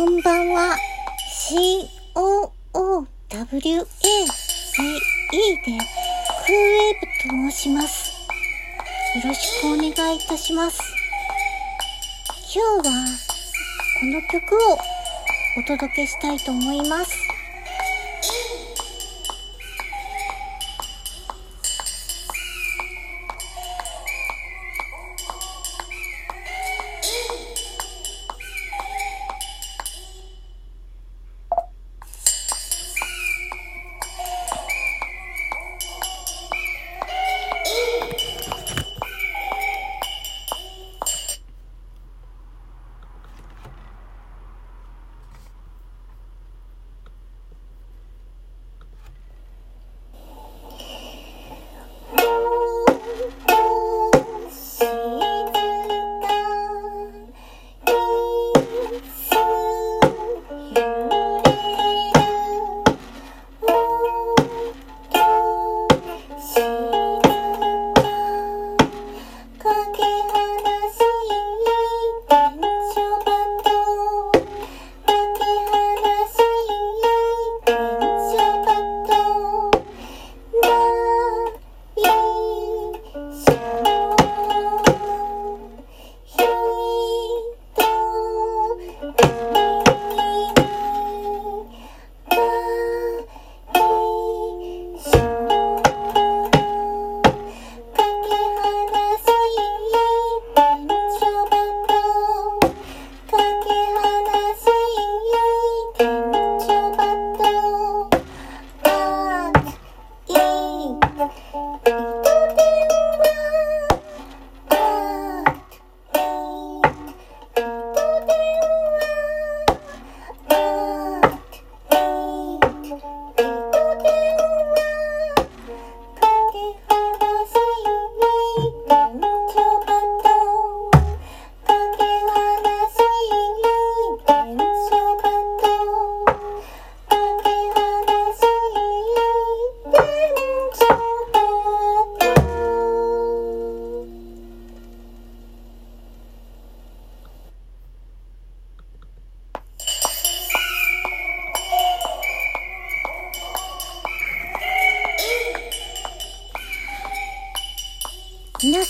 こんばんは。COOWAVE で、クーウェーブと申します。よろしくお願いいたします。今日は、この曲をお届けしたいと思います。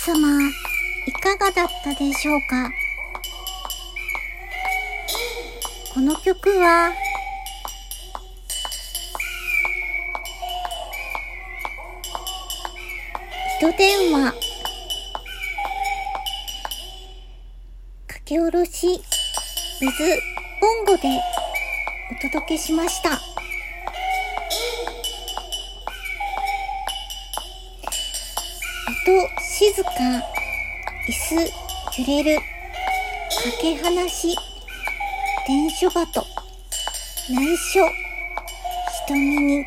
様、いかがだったでしょうか？この曲は、人電話、書き下ろし、水、ボンゴでお届けしました。音静か、椅子揺れる、かけ話、電書バト、内緒、瞳に、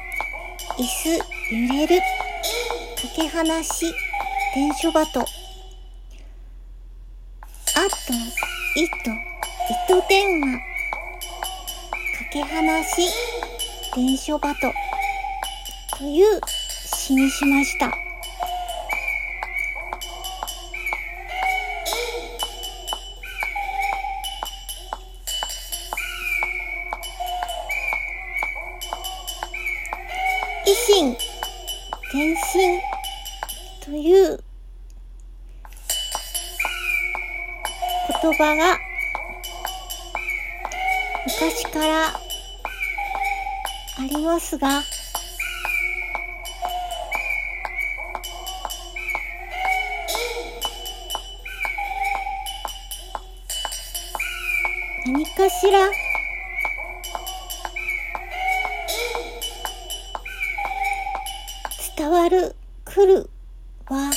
椅子揺れる、かけ話、電書バト、あと、糸、糸電話、かけ話、電書バト、という詩にしました。維新、転身。という。言葉が。昔から。ありますが、何かしら。伝わる、来るは、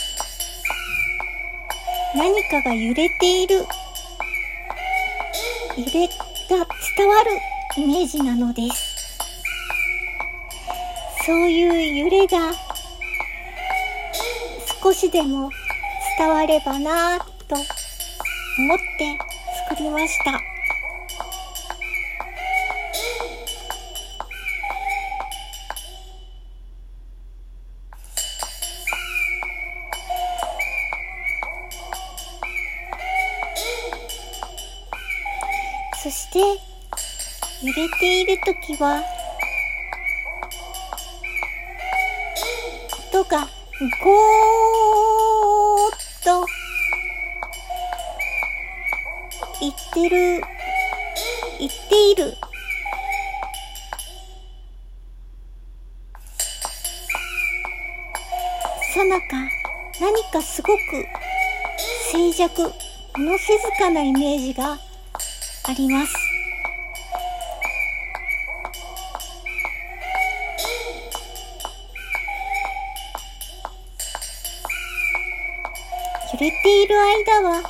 何かが揺れている、揺れが伝わるイメージなのです。そういう揺れが、少しでも伝わればなぁと思って作りました。そして、揺れているときは、音がゴーッと言ってる、言っている。さなか何かすごく静寂、物静かなイメージがあります。揺れている間は、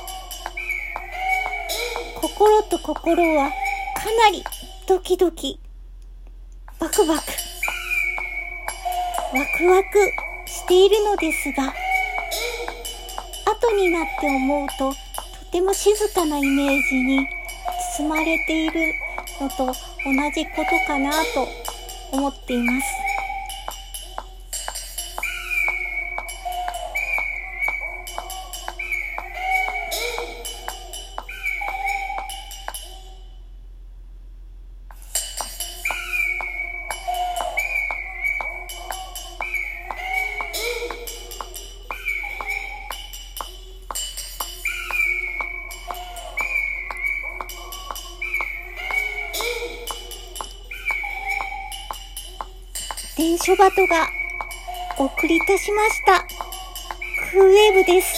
心と心はかなりドキドキ、バクバク、ワクワクしているのですが、後になって思うと、とても静かなイメージに包まれているのと同じことかなと思っています。ショバトがお送りいたしました。クーウェーブです。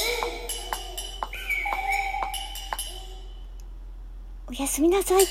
おやすみなさい。